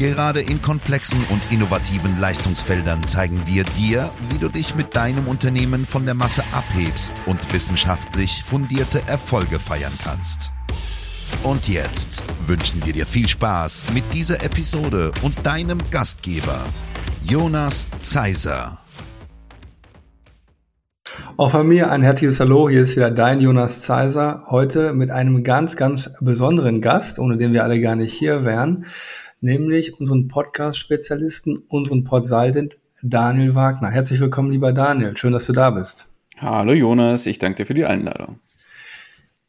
Gerade in komplexen und innovativen Leistungsfeldern zeigen wir dir, wie du dich mit deinem Unternehmen von der Masse abhebst und wissenschaftlich fundierte Erfolge feiern kannst. Und jetzt wünschen wir dir viel Spaß mit dieser Episode und deinem Gastgeber, Jonas Zeiser. Auch von mir ein herzliches Hallo. Hier ist wieder dein Jonas Zeiser. Heute mit einem ganz, ganz besonderen Gast, ohne den wir alle gar nicht hier wären, nämlich unseren Podcast-Spezialisten, unseren Podsaltent Daniel Wagner. Herzlich willkommen, lieber Daniel. Schön, dass du da bist. Hallo Jonas, ich danke dir für die Einladung.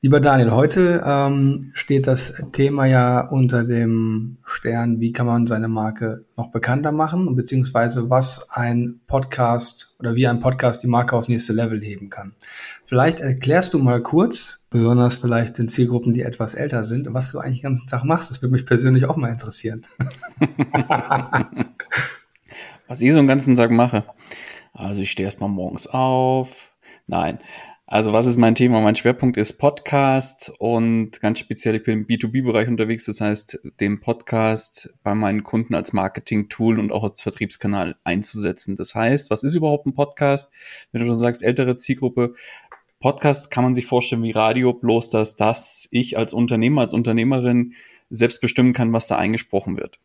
Lieber Daniel, heute ähm, steht das Thema ja unter dem Stern, wie kann man seine Marke noch bekannter machen, beziehungsweise was ein Podcast oder wie ein Podcast die Marke aufs nächste Level heben kann. Vielleicht erklärst du mal kurz, besonders vielleicht den Zielgruppen, die etwas älter sind, was du eigentlich den ganzen Tag machst. Das würde mich persönlich auch mal interessieren. was ich so einen ganzen Tag mache. Also ich stehe erstmal morgens auf. Nein, also was ist mein Thema? Mein Schwerpunkt ist Podcast und ganz speziell, ich bin im B2B-Bereich unterwegs, das heißt, den Podcast bei meinen Kunden als Marketing-Tool und auch als Vertriebskanal einzusetzen. Das heißt, was ist überhaupt ein Podcast? Wenn du schon sagst, ältere Zielgruppe, Podcast kann man sich vorstellen wie Radio, bloß dass das ich als Unternehmer, als Unternehmerin selbst bestimmen kann, was da eingesprochen wird.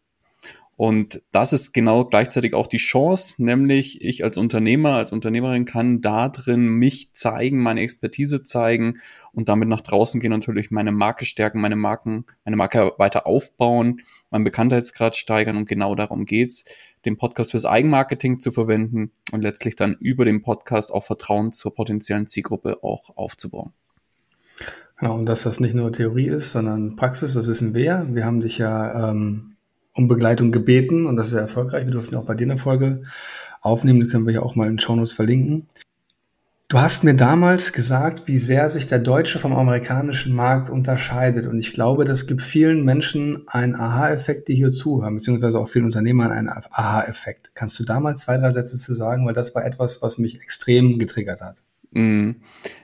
Und das ist genau gleichzeitig auch die Chance, nämlich ich als Unternehmer, als Unternehmerin kann da drin mich zeigen, meine Expertise zeigen und damit nach draußen gehen natürlich meine Marke stärken, meine Marken, meine Marke weiter aufbauen, meinen Bekanntheitsgrad steigern und genau darum geht's, den Podcast fürs Eigenmarketing zu verwenden und letztlich dann über den Podcast auch Vertrauen zur potenziellen Zielgruppe auch aufzubauen. Genau, und dass das nicht nur Theorie ist, sondern Praxis, das wissen wir. Wir haben dich ja ähm um Begleitung gebeten und das ist erfolgreich. Wir durften auch bei dir eine Folge aufnehmen, die können wir ja auch mal in Shownotes verlinken. Du hast mir damals gesagt, wie sehr sich der deutsche vom amerikanischen Markt unterscheidet. Und ich glaube, das gibt vielen Menschen einen Aha-Effekt, die hier zuhören, beziehungsweise auch vielen Unternehmern einen Aha-Effekt. Kannst du da mal zwei, drei Sätze zu sagen? Weil das war etwas, was mich extrem getriggert hat. Mm.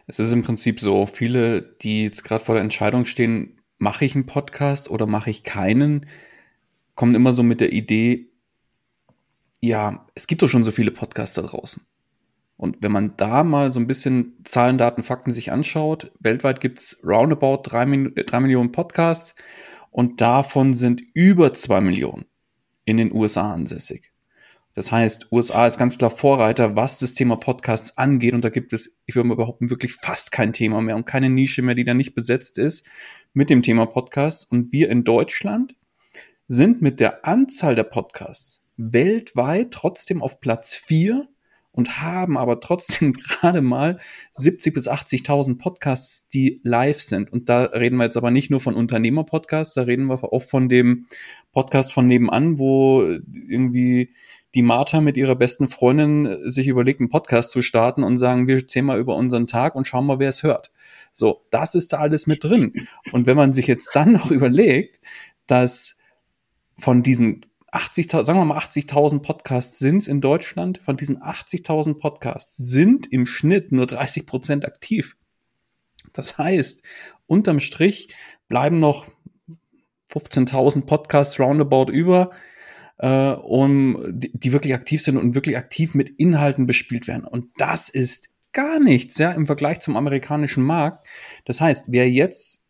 Es ist im Prinzip so, viele, die jetzt gerade vor der Entscheidung stehen, mache ich einen Podcast oder mache ich keinen, kommen immer so mit der Idee, ja, es gibt doch schon so viele Podcasts da draußen. Und wenn man da mal so ein bisschen Zahlen, Daten, Fakten sich anschaut, weltweit gibt's roundabout drei, drei Millionen Podcasts und davon sind über zwei Millionen in den USA ansässig. Das heißt, USA ist ganz klar Vorreiter, was das Thema Podcasts angeht. Und da gibt es, ich würde mal behaupten, wirklich fast kein Thema mehr und keine Nische mehr, die da nicht besetzt ist mit dem Thema Podcasts. Und wir in Deutschland sind mit der Anzahl der Podcasts weltweit trotzdem auf Platz 4 und haben aber trotzdem gerade mal 70 bis 80.000 Podcasts, die live sind. Und da reden wir jetzt aber nicht nur von Unternehmer-Podcasts, da reden wir auch von dem Podcast von nebenan, wo irgendwie die Martha mit ihrer besten Freundin sich überlegt, einen Podcast zu starten und sagen, wir erzählen mal über unseren Tag und schauen mal, wer es hört. So, das ist da alles mit drin. Und wenn man sich jetzt dann noch überlegt, dass von diesen 80.000, sagen wir mal 80.000 Podcasts sind es in Deutschland. Von diesen 80.000 Podcasts sind im Schnitt nur 30 Prozent aktiv. Das heißt, unterm Strich bleiben noch 15.000 Podcasts roundabout über, äh, um, die, die wirklich aktiv sind und wirklich aktiv mit Inhalten bespielt werden. Und das ist gar nichts, ja, im Vergleich zum amerikanischen Markt. Das heißt, wer jetzt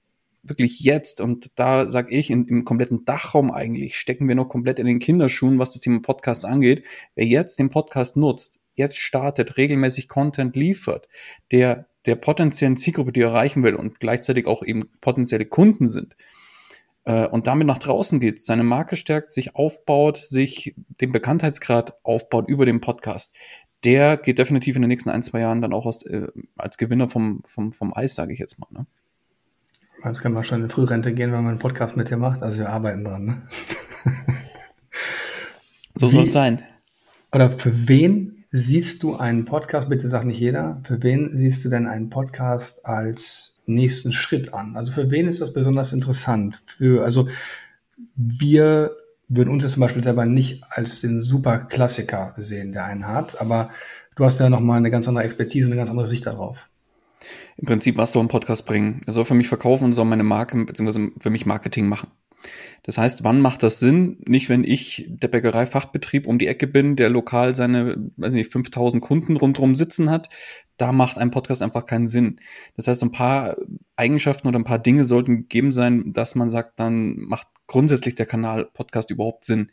wirklich jetzt, und da sage ich, in, im kompletten Dachraum eigentlich, stecken wir noch komplett in den Kinderschuhen, was das Thema Podcast angeht. Wer jetzt den Podcast nutzt, jetzt startet, regelmäßig Content liefert, der der potenziellen Zielgruppe, die er erreichen will und gleichzeitig auch eben potenzielle Kunden sind, äh, und damit nach draußen geht, seine Marke stärkt, sich aufbaut, sich den Bekanntheitsgrad aufbaut über den Podcast, der geht definitiv in den nächsten ein, zwei Jahren dann auch aus, äh, als Gewinner vom, vom, vom Eis, sage ich jetzt mal. Ne? Jetzt können wir schon in Frührente gehen, wenn man einen Podcast mit dir macht. Also wir arbeiten dran. Ne? so soll es sein. Oder für wen siehst du einen Podcast, bitte sag nicht jeder, für wen siehst du denn einen Podcast als nächsten Schritt an? Also für wen ist das besonders interessant? Für, also wir würden uns jetzt zum Beispiel selber nicht als den Superklassiker sehen, der einen hat, aber du hast ja nochmal eine ganz andere Expertise, eine ganz andere Sicht darauf. Im Prinzip, was soll ein Podcast bringen? Er soll für mich verkaufen und soll meine Marke bzw. für mich Marketing machen. Das heißt, wann macht das Sinn? Nicht, wenn ich der Bäckereifachbetrieb um die Ecke bin, der lokal seine, weiß nicht, 5000 Kunden rundherum sitzen hat. Da macht ein Podcast einfach keinen Sinn. Das heißt, ein paar Eigenschaften oder ein paar Dinge sollten gegeben sein, dass man sagt, dann macht grundsätzlich der Kanal Podcast überhaupt Sinn.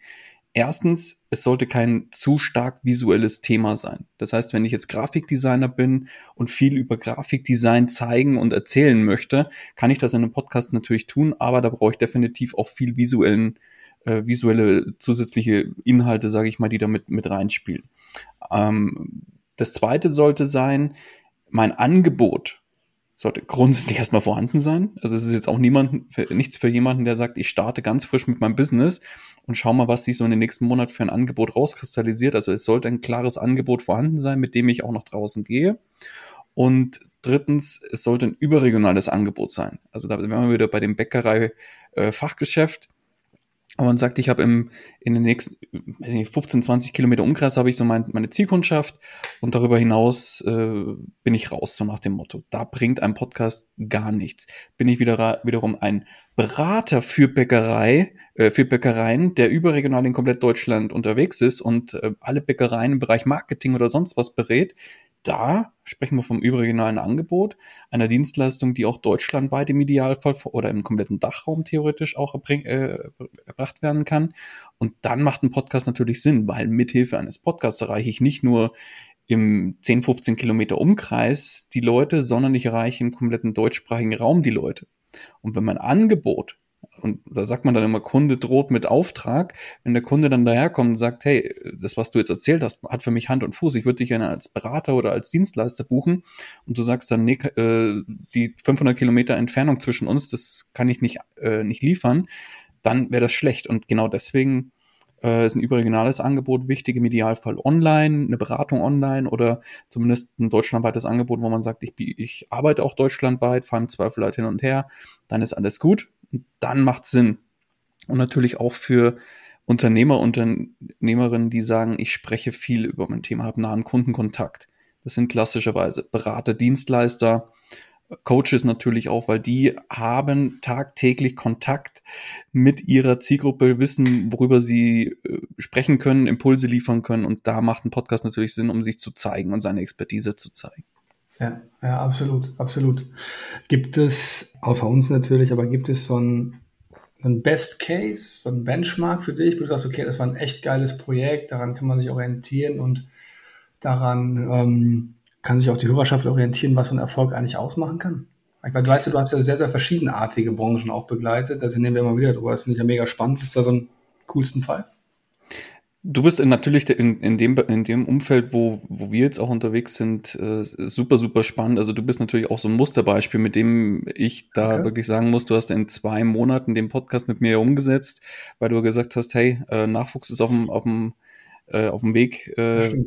Erstens, es sollte kein zu stark visuelles Thema sein. Das heißt, wenn ich jetzt Grafikdesigner bin und viel über Grafikdesign zeigen und erzählen möchte, kann ich das in einem Podcast natürlich tun, aber da brauche ich definitiv auch viel visuellen, äh, visuelle zusätzliche Inhalte, sage ich mal, die damit mit reinspielen. Ähm, das zweite sollte sein, mein Angebot sollte grundsätzlich erstmal vorhanden sein. Also es ist jetzt auch niemand, für, nichts für jemanden, der sagt, ich starte ganz frisch mit meinem Business und schau mal, was sich so in den nächsten Monat für ein Angebot rauskristallisiert. Also es sollte ein klares Angebot vorhanden sein, mit dem ich auch nach draußen gehe. Und drittens, es sollte ein überregionales Angebot sein. Also da wären wir wieder bei dem Bäckerei-Fachgeschäft. Und man sagt, ich habe im in den nächsten nicht, 15, 20 Kilometer Umkreis habe ich so mein, meine Zielkundschaft und darüber hinaus äh, bin ich raus, so nach dem Motto. Da bringt ein Podcast gar nichts. Bin ich wieder wiederum ein Berater für Bäckerei, äh, für Bäckereien, der überregional in komplett Deutschland unterwegs ist und äh, alle Bäckereien im Bereich Marketing oder sonst was berät, da sprechen wir vom überregionalen Angebot, einer Dienstleistung, die auch deutschlandweit im Idealfall oder im kompletten Dachraum theoretisch auch erbring, äh, erbracht werden kann. Und dann macht ein Podcast natürlich Sinn, weil mithilfe eines Podcasts erreiche ich nicht nur im 10, 15 Kilometer Umkreis die Leute, sondern ich erreiche im kompletten deutschsprachigen Raum die Leute. Und wenn mein Angebot und da sagt man dann immer, Kunde droht mit Auftrag. Wenn der Kunde dann daherkommt und sagt, hey, das, was du jetzt erzählt hast, hat für mich Hand und Fuß. Ich würde dich gerne als Berater oder als Dienstleister buchen. Und du sagst dann, nee, äh, die 500 Kilometer Entfernung zwischen uns, das kann ich nicht, äh, nicht liefern. Dann wäre das schlecht. Und genau deswegen äh, ist ein überregionales Angebot wichtig, im Idealfall online, eine Beratung online oder zumindest ein deutschlandweites Angebot, wo man sagt, ich, ich arbeite auch deutschlandweit, fahre im Zweifel halt hin und her, dann ist alles gut dann macht Sinn. Und natürlich auch für Unternehmer, Unternehmerinnen, die sagen, ich spreche viel über mein Thema, habe nahen Kundenkontakt. Das sind klassischerweise Berater, Dienstleister, Coaches natürlich auch, weil die haben tagtäglich Kontakt mit ihrer Zielgruppe, wissen, worüber sie äh, sprechen können, Impulse liefern können. Und da macht ein Podcast natürlich Sinn, um sich zu zeigen und seine Expertise zu zeigen. Ja, ja, absolut, absolut. Gibt es, außer uns natürlich, aber gibt es so ein, so ein Best Case, so ein Benchmark für dich, wo du sagst, okay, das war ein echt geiles Projekt, daran kann man sich orientieren und daran ähm, kann sich auch die Hörerschaft orientieren, was so ein Erfolg eigentlich ausmachen kann? Ich meine, du weißt du hast ja sehr, sehr verschiedenartige Branchen auch begleitet, also nehmen wir immer wieder drüber, das finde ich ja mega spannend. Gibt es da so einen coolsten Fall? Du bist natürlich in, in, dem, in dem Umfeld, wo, wo wir jetzt auch unterwegs sind, äh, super, super spannend. Also du bist natürlich auch so ein Musterbeispiel, mit dem ich da okay. wirklich sagen muss, du hast in zwei Monaten den Podcast mit mir umgesetzt, weil du gesagt hast, hey, äh, Nachwuchs ist auf dem, auf dem äh, auf dem Weg. Äh,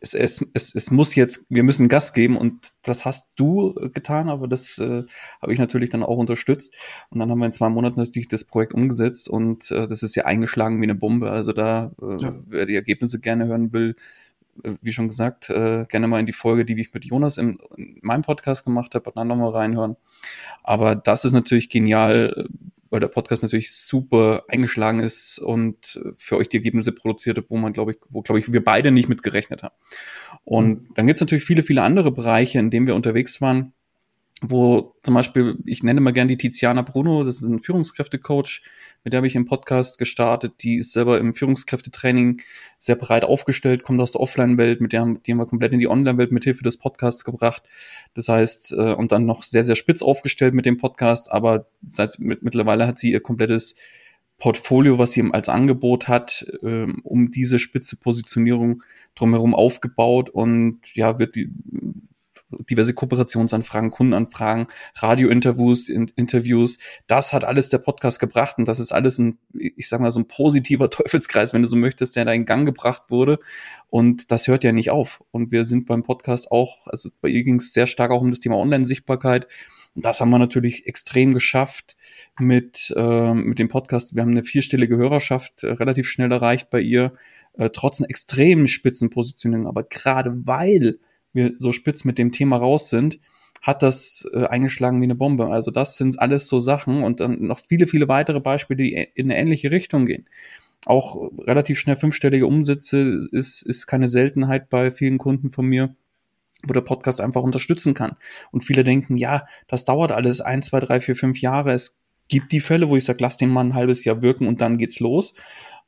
es, es, es, es muss jetzt, wir müssen Gas geben und das hast du getan, aber das äh, habe ich natürlich dann auch unterstützt. Und dann haben wir in zwei Monaten natürlich das Projekt umgesetzt und äh, das ist ja eingeschlagen wie eine Bombe. Also da, äh, ja. wer die Ergebnisse gerne hören will, äh, wie schon gesagt, äh, gerne mal in die Folge, die ich mit Jonas im, in meinem Podcast gemacht habe, dann nochmal reinhören. Aber das ist natürlich genial, weil der Podcast natürlich super eingeschlagen ist und für euch die Ergebnisse produziert hat, wo man, glaube ich, wo, glaube ich, wir beide nicht mit gerechnet haben. Und mhm. dann gibt es natürlich viele, viele andere Bereiche, in denen wir unterwegs waren, wo zum Beispiel, ich nenne mal gern die Tiziana Bruno, das ist ein Führungskräftecoach, mit der habe ich im Podcast gestartet, die ist selber im Führungskräftetraining sehr breit aufgestellt, kommt aus der Offline-Welt, mit der haben, die haben wir komplett in die Online-Welt mit Hilfe des Podcasts gebracht. Das heißt, äh, und dann noch sehr, sehr spitz aufgestellt mit dem Podcast, aber seit mit, mittlerweile hat sie ihr komplettes Portfolio, was sie als Angebot hat, ähm, um diese spitze Positionierung drumherum aufgebaut und ja, wird die diverse Kooperationsanfragen, Kundenanfragen, Radiointerviews, in, Interviews. Das hat alles der Podcast gebracht und das ist alles ein, ich sag mal, so ein positiver Teufelskreis, wenn du so möchtest, der da in Gang gebracht wurde. Und das hört ja nicht auf. Und wir sind beim Podcast auch, also bei ihr ging es sehr stark auch um das Thema Online-Sichtbarkeit. Und das haben wir natürlich extrem geschafft mit, äh, mit dem Podcast. Wir haben eine vierstellige Hörerschaft äh, relativ schnell erreicht bei ihr, äh, trotz einer extremen Spitzenpositionierung. Aber gerade weil wir so spitz mit dem Thema raus sind, hat das äh, eingeschlagen wie eine Bombe. Also das sind alles so Sachen und dann noch viele, viele weitere Beispiele, die in eine ähnliche Richtung gehen. Auch relativ schnell fünfstellige Umsätze ist, ist keine Seltenheit bei vielen Kunden von mir wo der Podcast einfach unterstützen kann. Und viele denken, ja, das dauert alles ein, zwei, drei, vier, fünf Jahre. Es gibt die Fälle, wo ich sage, lass den mal ein halbes Jahr wirken und dann geht's los.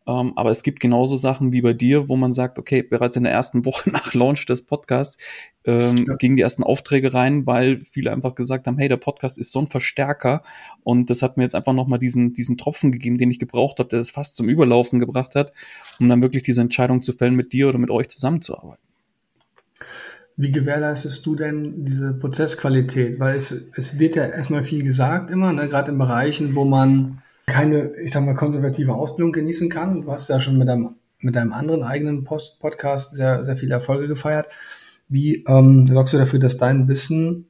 Ähm, aber es gibt genauso Sachen wie bei dir, wo man sagt, okay, bereits in der ersten Woche nach Launch des Podcasts ähm, ja. gingen die ersten Aufträge rein, weil viele einfach gesagt haben, hey, der Podcast ist so ein Verstärker und das hat mir jetzt einfach nochmal diesen, diesen Tropfen gegeben, den ich gebraucht habe, der es fast zum Überlaufen gebracht hat, um dann wirklich diese Entscheidung zu fällen, mit dir oder mit euch zusammenzuarbeiten. Wie gewährleistest du denn diese Prozessqualität? Weil es, es wird ja erstmal viel gesagt immer, ne, gerade in Bereichen, wo man keine, ich sag mal, konservative Ausbildung genießen kann. Du hast ja schon mit deinem, mit deinem anderen eigenen Post Podcast sehr, sehr viele Erfolge gefeiert. Wie ähm, sorgst du dafür, dass dein Wissen,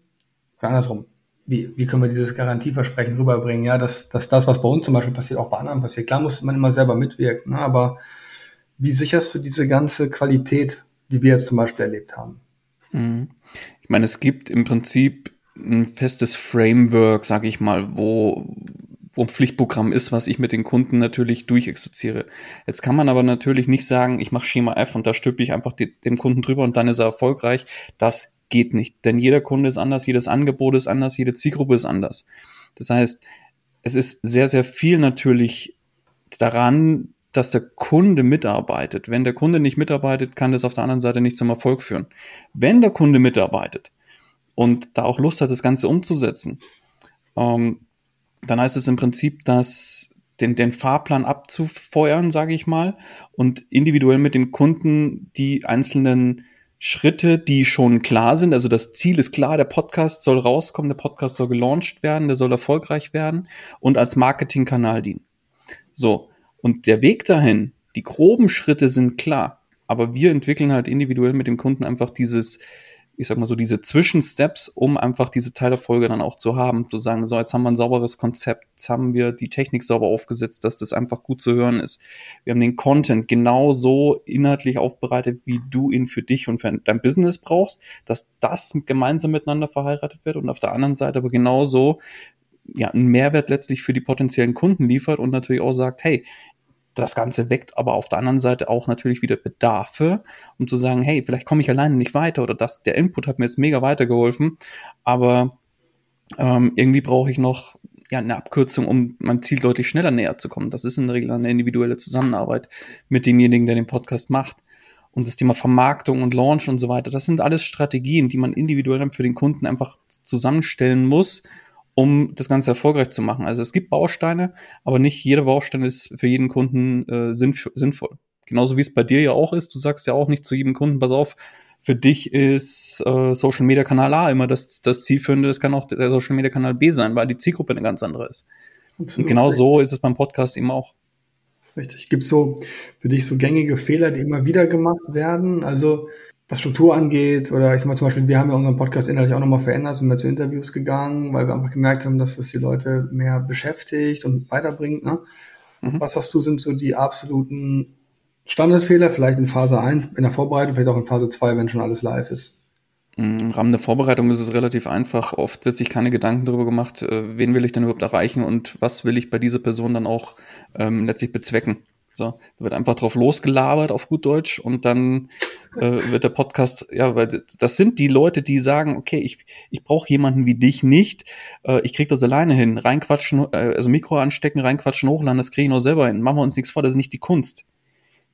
oder andersrum, wie, wie können wir dieses Garantieversprechen rüberbringen? Ja, dass, dass das, was bei uns zum Beispiel passiert, auch bei anderen passiert. Klar muss man immer selber mitwirken, ne? aber wie sicherst du diese ganze Qualität, die wir jetzt zum Beispiel erlebt haben? Mhm. Ich meine, es gibt im Prinzip ein festes Framework, sage ich mal, wo, wo ein Pflichtprogramm ist, was ich mit den Kunden natürlich durchexerziere. Jetzt kann man aber natürlich nicht sagen, ich mache Schema F und da stülpe ich einfach die, dem Kunden drüber und dann ist er erfolgreich. Das geht nicht, denn jeder Kunde ist anders, jedes Angebot ist anders, jede Zielgruppe ist anders. Das heißt, es ist sehr, sehr viel natürlich daran, dass der Kunde mitarbeitet. Wenn der Kunde nicht mitarbeitet, kann das auf der anderen Seite nicht zum Erfolg führen. Wenn der Kunde mitarbeitet und da auch Lust hat, das Ganze umzusetzen, ähm, dann heißt es im Prinzip, dass den, den Fahrplan abzufeuern, sage ich mal, und individuell mit dem Kunden die einzelnen Schritte, die schon klar sind. Also das Ziel ist klar, der Podcast soll rauskommen, der Podcast soll gelauncht werden, der soll erfolgreich werden und als Marketingkanal dienen. So, und der Weg dahin, die groben Schritte sind klar, aber wir entwickeln halt individuell mit dem Kunden einfach dieses, ich sag mal so, diese Zwischensteps, um einfach diese Teilerfolge dann auch zu haben, zu sagen, so, jetzt haben wir ein sauberes Konzept, jetzt haben wir die Technik sauber aufgesetzt, dass das einfach gut zu hören ist. Wir haben den Content genau so inhaltlich aufbereitet, wie du ihn für dich und für dein Business brauchst, dass das gemeinsam miteinander verheiratet wird und auf der anderen Seite aber genauso ja, einen Mehrwert letztlich für die potenziellen Kunden liefert und natürlich auch sagt, hey, das Ganze weckt aber auf der anderen Seite auch natürlich wieder Bedarfe, um zu sagen, hey, vielleicht komme ich alleine nicht weiter oder das, der Input hat mir jetzt mega weitergeholfen, aber ähm, irgendwie brauche ich noch ja, eine Abkürzung, um meinem Ziel deutlich schneller näher zu kommen. Das ist in der Regel eine individuelle Zusammenarbeit mit demjenigen, der den Podcast macht. Und das Thema Vermarktung und Launch und so weiter, das sind alles Strategien, die man individuell dann für den Kunden einfach zusammenstellen muss, um das Ganze erfolgreich zu machen. Also es gibt Bausteine, aber nicht jeder Baustein ist für jeden Kunden äh, sinnvoll. Genauso wie es bei dir ja auch ist. Du sagst ja auch nicht zu jedem Kunden, pass auf, für dich ist äh, Social Media Kanal A immer das, das zielführende, das kann auch der Social Media Kanal B sein, weil die Zielgruppe eine ganz andere ist. Absolut. Und genau so ist es beim Podcast eben auch. Richtig. Gibt es so für dich so gängige Fehler, die immer wieder gemacht werden? Also was Struktur angeht, oder ich sag mal zum Beispiel, wir haben ja unseren Podcast innerlich auch nochmal verändert, sind wir zu Interviews gegangen, weil wir einfach gemerkt haben, dass das die Leute mehr beschäftigt und weiterbringt. Ne? Mhm. Was hast du, sind so die absoluten Standardfehler, vielleicht in Phase 1, in der Vorbereitung, vielleicht auch in Phase 2, wenn schon alles live ist? Im Rahmen der Vorbereitung ist es relativ einfach. Oft wird sich keine Gedanken darüber gemacht, äh, wen will ich denn überhaupt erreichen und was will ich bei dieser Person dann auch ähm, letztlich bezwecken. So, da wird einfach drauf losgelabert auf gut Deutsch und dann äh, wird der Podcast, ja, weil das sind die Leute, die sagen, okay, ich, ich brauche jemanden wie dich nicht, äh, ich krieg das alleine hin, reinquatschen, äh, also Mikro anstecken, reinquatschen, hochladen, das kriege ich noch selber hin. Machen wir uns nichts vor, das ist nicht die Kunst.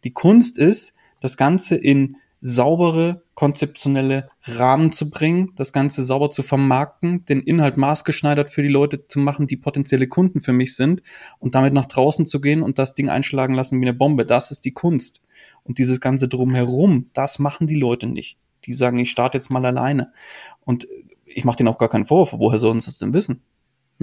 Die Kunst ist, das Ganze in saubere, konzeptionelle Rahmen zu bringen, das Ganze sauber zu vermarkten, den Inhalt maßgeschneidert für die Leute zu machen, die potenzielle Kunden für mich sind und damit nach draußen zu gehen und das Ding einschlagen lassen wie eine Bombe. Das ist die Kunst. Und dieses Ganze drumherum, das machen die Leute nicht. Die sagen, ich starte jetzt mal alleine. Und ich mache denen auch gar keinen Vorwurf. Woher sollen sie das denn wissen?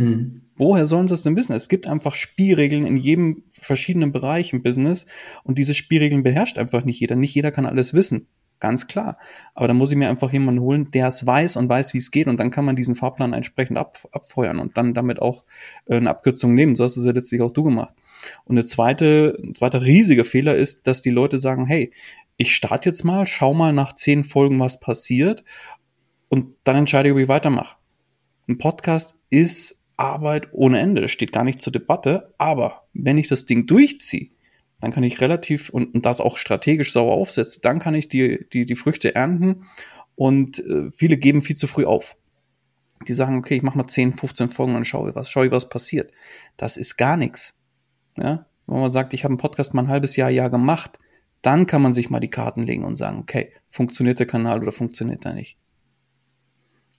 Mhm. Woher sollen sie das denn wissen? Es gibt einfach Spielregeln in jedem verschiedenen Bereich im Business und diese Spielregeln beherrscht einfach nicht jeder. Nicht jeder kann alles wissen. Ganz klar. Aber da muss ich mir einfach jemanden holen, der es weiß und weiß, wie es geht. Und dann kann man diesen Fahrplan entsprechend ab, abfeuern und dann damit auch äh, eine Abkürzung nehmen. So hast es ja letztlich auch du gemacht. Und eine zweite, ein zweiter riesiger Fehler ist, dass die Leute sagen, hey, ich starte jetzt mal, schau mal nach zehn Folgen, was passiert und dann entscheide ich, ob ich weitermache. Ein Podcast ist Arbeit ohne Ende. Das steht gar nicht zur Debatte. Aber wenn ich das Ding durchziehe, dann kann ich relativ und, und das auch strategisch sauber aufsetzen, dann kann ich die, die, die Früchte ernten und äh, viele geben viel zu früh auf. Die sagen, okay, ich mache mal 10, 15 Folgen und schaue was, schaue, was passiert. Das ist gar nichts. Ja? Wenn man sagt, ich habe einen Podcast mal ein halbes Jahr, Jahr gemacht, dann kann man sich mal die Karten legen und sagen, okay, funktioniert der Kanal oder funktioniert er nicht.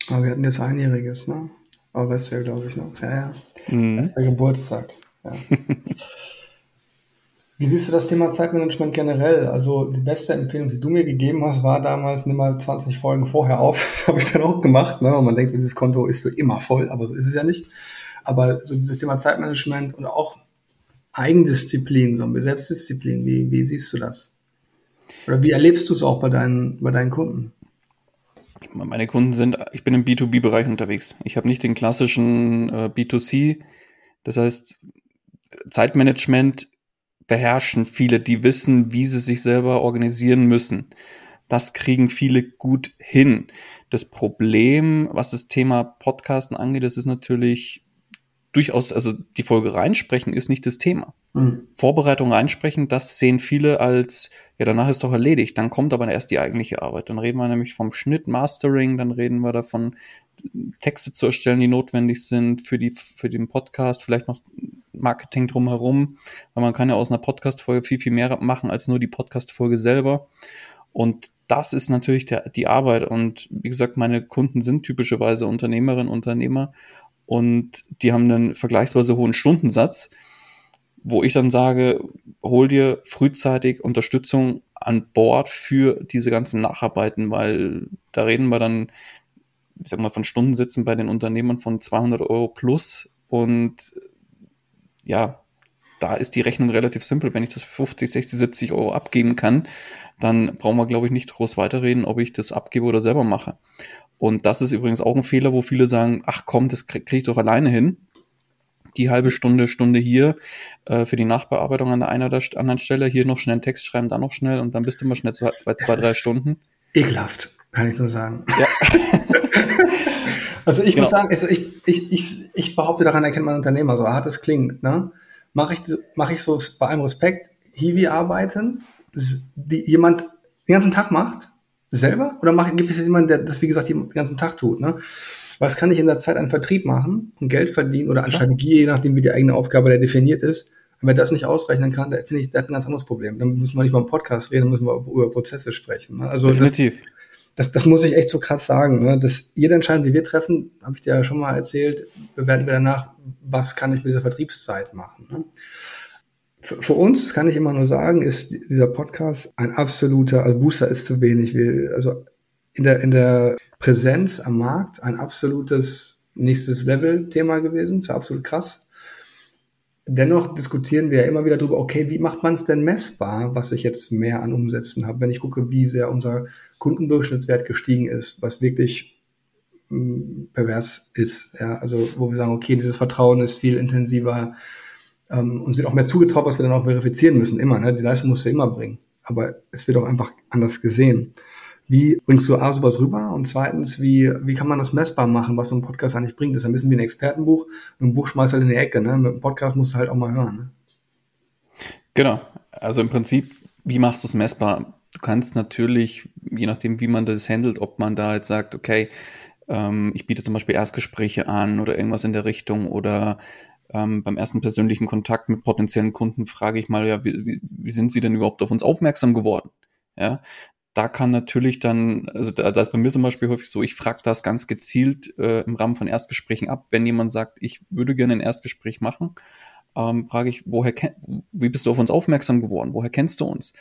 Aber wir hatten jetzt einjähriges, ne? Aber weißt du ja, glaube ich, noch. Ja, ja. Mhm. Das ist der Geburtstag. Ja. Wie siehst du das Thema Zeitmanagement generell? Also die beste Empfehlung, die du mir gegeben hast, war damals, nimm mal 20 Folgen vorher auf. Das habe ich dann auch gemacht. Ne? Und man denkt, dieses Konto ist für immer voll, aber so ist es ja nicht. Aber so dieses Thema Zeitmanagement und auch Eigendisziplin, so Selbstdisziplin, wie, wie siehst du das? Oder wie erlebst du es auch bei deinen, bei deinen Kunden? Meine Kunden sind, ich bin im B2B-Bereich unterwegs. Ich habe nicht den klassischen äh, B2C. Das heißt, Zeitmanagement beherrschen viele, die wissen, wie sie sich selber organisieren müssen. Das kriegen viele gut hin. Das Problem, was das Thema Podcasten angeht, das ist natürlich durchaus, also die Folge reinsprechen ist nicht das Thema. Mhm. Vorbereitung reinsprechen, das sehen viele als, ja, danach ist doch erledigt. Dann kommt aber erst die eigentliche Arbeit. Dann reden wir nämlich vom Schnitt, Mastering, dann reden wir davon, Texte zu erstellen, die notwendig sind für die, für den Podcast, vielleicht noch Marketing drumherum, weil man kann ja aus einer Podcast-Folge viel, viel mehr machen als nur die Podcast-Folge selber. Und das ist natürlich der, die Arbeit. Und wie gesagt, meine Kunden sind typischerweise Unternehmerinnen, Unternehmer und die haben einen vergleichsweise hohen Stundensatz, wo ich dann sage, hol dir frühzeitig Unterstützung an Bord für diese ganzen Nacharbeiten, weil da reden wir dann, ich sag mal, von Stundensitzen bei den Unternehmern von 200 Euro plus und ja, da ist die Rechnung relativ simpel. Wenn ich das für 50, 60, 70 Euro abgeben kann, dann brauchen wir, glaube ich, nicht groß weiterreden, ob ich das abgebe oder selber mache. Und das ist übrigens auch ein Fehler, wo viele sagen, ach komm, das kriege krieg ich doch alleine hin. Die halbe Stunde, Stunde hier äh, für die Nachbearbeitung an der einen oder anderen Stelle, hier noch schnell einen Text schreiben, dann noch schnell und dann bist du mal schnell zwei, bei zwei, drei Stunden. Ekelhaft, kann ich nur sagen. Ja. also ich genau. muss sagen, also ich, ich, ich, ich behaupte, daran erkennt man Unternehmer, so hart es klingt. Ne? Mache ich, mach ich so bei allem Respekt, Hiwi arbeiten, die jemand den ganzen Tag macht, selber? Oder macht, gibt es jemanden, der das, wie gesagt, den ganzen Tag tut? Ne? Was kann ich in der Zeit an Vertrieb machen und Geld verdienen oder an Klar. Strategie, je nachdem, wie die eigene Aufgabe da definiert ist? Und wenn das nicht ausrechnen kann, dann finde ich, der hat ein ganz anderes Problem. Dann müssen wir nicht mal im Podcast reden, dann müssen wir über Prozesse sprechen. Ne? Also Definitiv. Das, das, das muss ich echt so krass sagen. Ne? Dass jede Entscheidung, die wir treffen, habe ich dir ja schon mal erzählt, bewerten wir danach, was kann ich mit dieser Vertriebszeit machen. Ne? Für uns kann ich immer nur sagen, ist dieser Podcast ein absoluter, also Booster ist zu wenig. Wir, also in der, in der Präsenz am Markt ein absolutes nächstes Level-Thema gewesen. Das war absolut krass. Dennoch diskutieren wir ja immer wieder darüber, okay, wie macht man es denn messbar, was ich jetzt mehr an Umsätzen habe, wenn ich gucke, wie sehr unser Kundendurchschnittswert gestiegen ist, was wirklich hm, pervers ist. Ja, also wo wir sagen, okay, dieses Vertrauen ist viel intensiver, ähm, uns wird auch mehr zugetraut, was wir dann auch verifizieren müssen, immer. Ne? Die Leistung musst du immer bringen. Aber es wird auch einfach anders gesehen. Wie bringst du A sowas rüber? Und zweitens, wie, wie kann man das messbar machen, was so ein Podcast eigentlich bringt? Das ist ein bisschen wie ein Expertenbuch. ein Buch schmeißt halt in die Ecke. Ne? Mit einem Podcast musst du halt auch mal hören. Ne? Genau. Also im Prinzip, wie machst du es messbar? Du kannst natürlich, je nachdem, wie man das handelt, ob man da jetzt sagt, okay, ähm, ich biete zum Beispiel Erstgespräche an oder irgendwas in der Richtung oder ähm, beim ersten persönlichen Kontakt mit potenziellen Kunden frage ich mal, ja, wie, wie sind Sie denn überhaupt auf uns aufmerksam geworden? Ja, da kann natürlich dann, also da, da ist bei mir zum Beispiel häufig so, ich frage das ganz gezielt äh, im Rahmen von Erstgesprächen ab. Wenn jemand sagt, ich würde gerne ein Erstgespräch machen, ähm, frage ich, woher wie bist du auf uns aufmerksam geworden? Woher kennst du uns?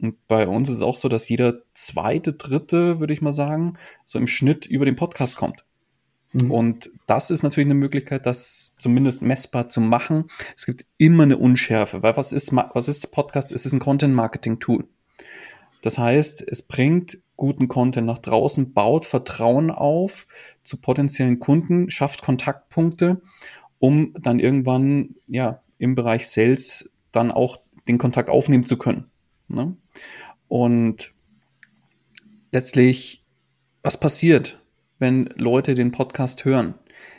Und bei uns ist es auch so, dass jeder zweite, dritte, würde ich mal sagen, so im Schnitt über den Podcast kommt. Mhm. Und das ist natürlich eine Möglichkeit, das zumindest messbar zu machen. Es gibt immer eine Unschärfe, weil was ist, was ist Podcast? Es ist ein Content-Marketing-Tool. Das heißt, es bringt guten Content nach draußen, baut Vertrauen auf zu potenziellen Kunden, schafft Kontaktpunkte, um dann irgendwann, ja, im Bereich Sales dann auch den Kontakt aufnehmen zu können. Ne? Und letztlich, was passiert, wenn Leute den Podcast hören?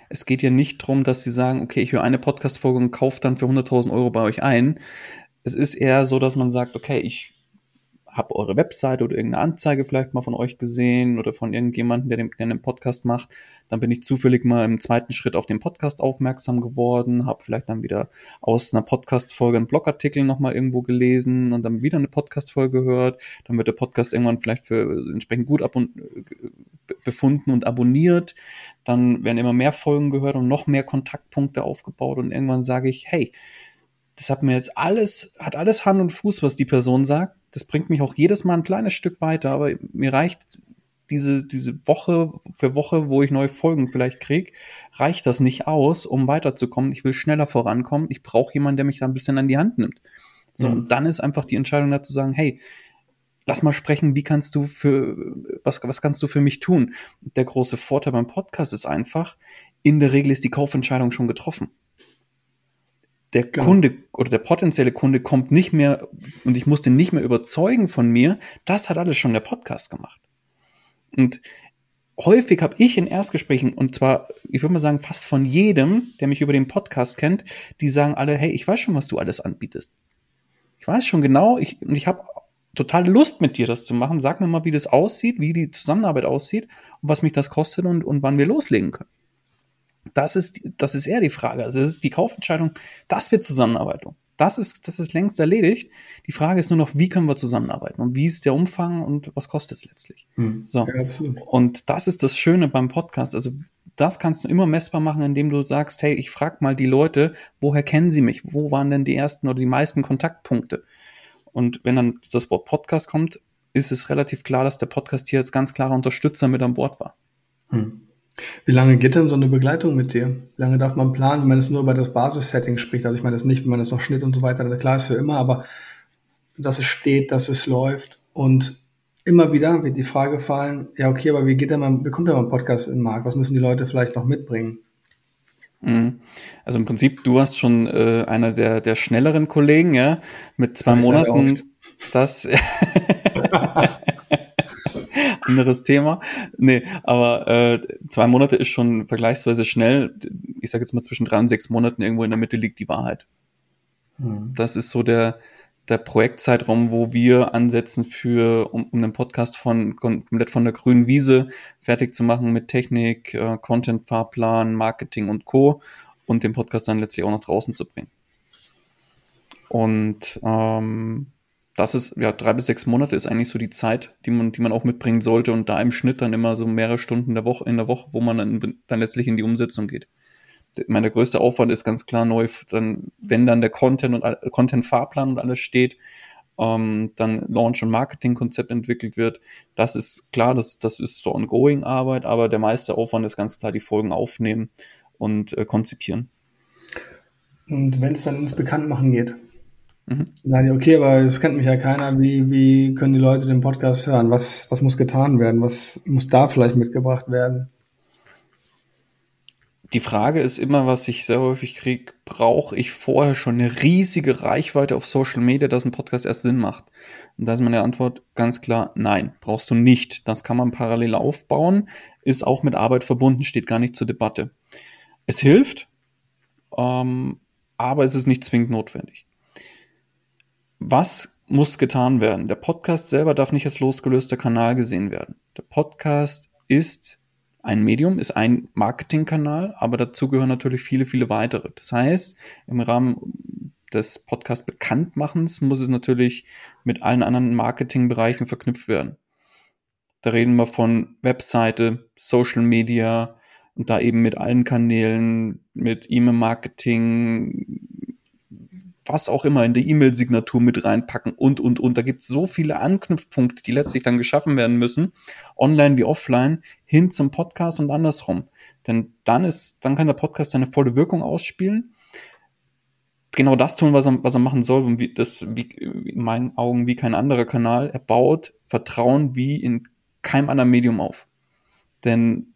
Es geht ja nicht darum, dass sie sagen, okay, ich höre eine Podcast-Folge und kaufe dann für 100.000 Euro bei euch ein. Es ist eher so, dass man sagt, okay, ich habe eure Webseite oder irgendeine Anzeige vielleicht mal von euch gesehen oder von irgendjemandem, der der den Podcast macht. Dann bin ich zufällig mal im zweiten Schritt auf den Podcast aufmerksam geworden, habe vielleicht dann wieder aus einer Podcast-Folge einen Blogartikel nochmal irgendwo gelesen und dann wieder eine Podcast-Folge gehört. Dann wird der Podcast irgendwann vielleicht für entsprechend gut befunden und abonniert. Dann werden immer mehr Folgen gehört und noch mehr Kontaktpunkte aufgebaut und irgendwann sage ich, hey, das hat mir jetzt alles, hat alles Hand und Fuß, was die Person sagt. Das bringt mich auch jedes Mal ein kleines Stück weiter, aber mir reicht diese, diese Woche für Woche, wo ich neue Folgen vielleicht krieg, reicht das nicht aus, um weiterzukommen. Ich will schneller vorankommen. Ich brauche jemanden, der mich da ein bisschen an die Hand nimmt. So, mhm. und dann ist einfach die Entscheidung dazu sagen, hey, lass mal sprechen, wie kannst du für, was, was kannst du für mich tun? Der große Vorteil beim Podcast ist einfach, in der Regel ist die Kaufentscheidung schon getroffen der genau. Kunde oder der potenzielle Kunde kommt nicht mehr und ich muss den nicht mehr überzeugen von mir, das hat alles schon der Podcast gemacht. Und häufig habe ich in Erstgesprächen, und zwar, ich würde mal sagen, fast von jedem, der mich über den Podcast kennt, die sagen alle, hey, ich weiß schon, was du alles anbietest. Ich weiß schon genau, ich, und ich habe total Lust mit dir das zu machen. Sag mir mal, wie das aussieht, wie die Zusammenarbeit aussieht und was mich das kostet und, und wann wir loslegen können. Das ist, das ist eher die Frage. Also es ist die Kaufentscheidung, das wird Zusammenarbeit. Das ist, das ist längst erledigt. Die Frage ist nur noch, wie können wir zusammenarbeiten und wie ist der Umfang und was kostet es letztlich? Mhm. So. Ja, und das ist das Schöne beim Podcast. Also das kannst du immer messbar machen, indem du sagst, hey, ich frage mal die Leute, woher kennen sie mich? Wo waren denn die ersten oder die meisten Kontaktpunkte? Und wenn dann das Wort Podcast kommt, ist es relativ klar, dass der Podcast hier als ganz klarer Unterstützer mit an Bord war. Hm. Wie lange geht denn so eine Begleitung mit dir? Wie lange darf man planen, wenn man es nur über das Basissetting spricht? Also ich meine das nicht, wenn man das noch Schnitt und so weiter, klar ist für immer, aber dass es steht, dass es läuft und immer wieder wird die Frage fallen, ja okay, aber wie geht denn mal, wie kommt denn mal ein Podcast in den Markt? Was müssen die Leute vielleicht noch mitbringen? Mhm. Also im Prinzip, du warst schon äh, einer der, der schnelleren Kollegen, ja, mit zwei Monaten. Das anderes Thema. Nee, aber äh, zwei Monate ist schon vergleichsweise schnell. Ich sage jetzt mal zwischen drei und sechs Monaten irgendwo in der Mitte liegt die Wahrheit. Mhm. Das ist so der, der Projektzeitraum, wo wir ansetzen für, um, um den Podcast von komplett von der grünen Wiese fertig zu machen mit Technik, äh, Content, Fahrplan, Marketing und Co. und den Podcast dann letztlich auch noch draußen zu bringen. Und ähm, das ist, ja, drei bis sechs Monate ist eigentlich so die Zeit, die man, die man auch mitbringen sollte und da im Schnitt dann immer so mehrere Stunden der Woche, in der Woche, wo man dann, dann letztlich in die Umsetzung geht. Mein der größte Aufwand ist ganz klar neu, dann, wenn dann der Content und Content-Fahrplan und alles steht, ähm, dann Launch- und Marketing-Konzept entwickelt wird. Das ist klar, das, das ist so ongoing Arbeit, aber der meiste Aufwand ist ganz klar die Folgen aufnehmen und äh, konzipieren. Und wenn es dann ins Bekanntmachen geht, Mhm. Nein, okay, aber es kennt mich ja keiner. Wie, wie können die Leute den Podcast hören? Was, was muss getan werden? Was muss da vielleicht mitgebracht werden? Die Frage ist immer, was ich sehr häufig kriege, brauche ich vorher schon eine riesige Reichweite auf Social Media, dass ein Podcast erst Sinn macht? Und da ist meine Antwort ganz klar, nein, brauchst du nicht. Das kann man parallel aufbauen, ist auch mit Arbeit verbunden, steht gar nicht zur Debatte. Es hilft, ähm, aber es ist nicht zwingend notwendig was muss getan werden? Der Podcast selber darf nicht als losgelöster Kanal gesehen werden. Der Podcast ist ein Medium, ist ein Marketingkanal, aber dazu gehören natürlich viele, viele weitere. Das heißt, im Rahmen des Podcast Bekanntmachens muss es natürlich mit allen anderen Marketingbereichen verknüpft werden. Da reden wir von Webseite, Social Media und da eben mit allen Kanälen, mit E-Mail-Marketing, was auch immer in der E-Mail-Signatur mit reinpacken und, und, und. Da gibt es so viele Anknüpfpunkte, die letztlich dann geschaffen werden müssen, online wie offline, hin zum Podcast und andersrum. Denn dann ist, dann kann der Podcast seine volle Wirkung ausspielen. Genau das tun, was er, was er machen soll und wie, das, wie, in meinen Augen wie kein anderer Kanal. Er baut Vertrauen wie in keinem anderen Medium auf. Denn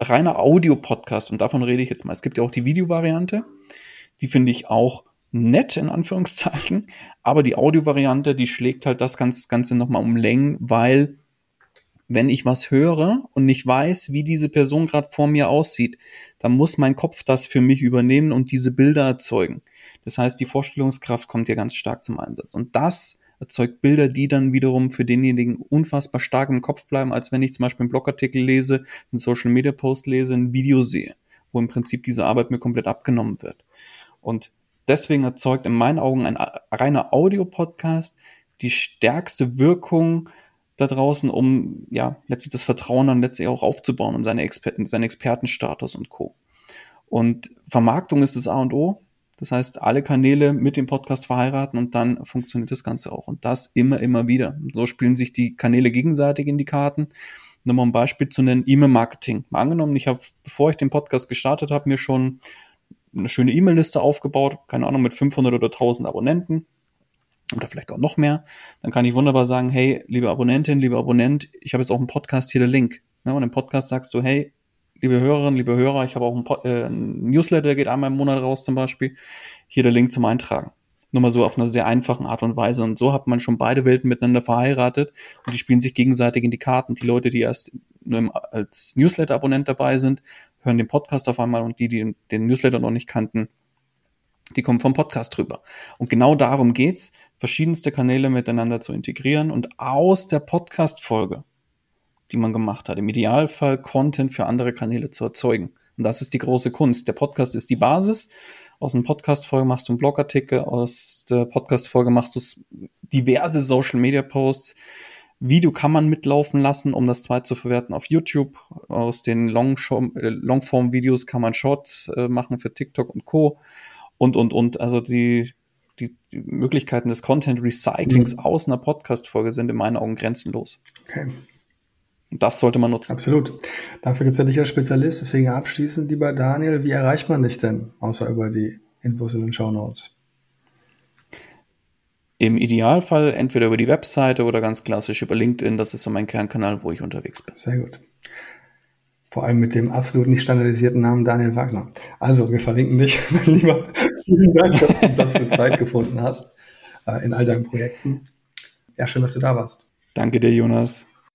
reiner Audio-Podcast, und davon rede ich jetzt mal. Es gibt ja auch die Videovariante, die finde ich auch nett, in Anführungszeichen, aber die Audio-Variante, die schlägt halt das Ganze nochmal um Längen, weil wenn ich was höre und nicht weiß, wie diese Person gerade vor mir aussieht, dann muss mein Kopf das für mich übernehmen und diese Bilder erzeugen. Das heißt, die Vorstellungskraft kommt ja ganz stark zum Einsatz. Und das erzeugt Bilder, die dann wiederum für denjenigen unfassbar stark im Kopf bleiben, als wenn ich zum Beispiel einen Blogartikel lese, einen Social Media Post lese, ein Video sehe, wo im Prinzip diese Arbeit mir komplett abgenommen wird. Und deswegen erzeugt in meinen Augen ein reiner Audio-Podcast die stärkste Wirkung da draußen, um ja letztlich das Vertrauen dann letztlich auch aufzubauen und seine Exper seinen Expertenstatus und Co. Und Vermarktung ist das A und O. Das heißt, alle Kanäle mit dem Podcast verheiraten und dann funktioniert das Ganze auch. Und das immer, immer wieder. So spielen sich die Kanäle gegenseitig in die Karten. Nur mal ein Beispiel zu nennen, E-Mail-Marketing. Mal angenommen, ich habe, bevor ich den Podcast gestartet habe, mir schon eine schöne E-Mail-Liste aufgebaut, keine Ahnung, mit 500 oder 1000 Abonnenten oder vielleicht auch noch mehr, dann kann ich wunderbar sagen, hey, liebe Abonnentin, lieber Abonnent, ich habe jetzt auch einen Podcast, hier der Link. Ja, und im Podcast sagst du, hey, liebe Hörerinnen, liebe Hörer, ich habe auch einen, Pod äh, einen Newsletter, der geht einmal im Monat raus zum Beispiel, hier der Link zum Eintragen. Nur mal so auf einer sehr einfachen Art und Weise. Und so hat man schon beide Welten miteinander verheiratet und die spielen sich gegenseitig in die Karten. Die Leute, die erst nur im, als Newsletter-Abonnent dabei sind, hören den Podcast auf einmal und die, die den Newsletter noch nicht kannten, die kommen vom Podcast drüber. Und genau darum geht's, verschiedenste Kanäle miteinander zu integrieren und aus der Podcast-Folge, die man gemacht hat, im Idealfall Content für andere Kanäle zu erzeugen. Und das ist die große Kunst. Der Podcast ist die Basis. Aus einer Podcast-Folge machst du einen Blogartikel, aus der Podcast-Folge machst du diverse Social-Media-Posts, Video kann man mitlaufen lassen, um das zweit zu verwerten auf YouTube. Aus den äh, Longform-Videos kann man Shorts äh, machen für TikTok und Co. Und, und, und. Also die, die, die Möglichkeiten des Content-Recyclings mhm. aus einer Podcast-Folge sind in meinen Augen grenzenlos. Okay. Und das sollte man nutzen. Absolut. Dafür gibt es ja dich als Spezialist. Deswegen abschließend, lieber Daniel, wie erreicht man dich denn, außer über die Infos in den Show Notes? Im Idealfall entweder über die Webseite oder ganz klassisch über LinkedIn. Das ist so mein Kernkanal, wo ich unterwegs bin. Sehr gut. Vor allem mit dem absolut nicht standardisierten Namen Daniel Wagner. Also, wir verlinken dich, mein Lieber. Vielen Dank, dass du, dass du Zeit gefunden hast äh, in all deinen Projekten. Ja, schön, dass du da warst. Danke dir, Jonas.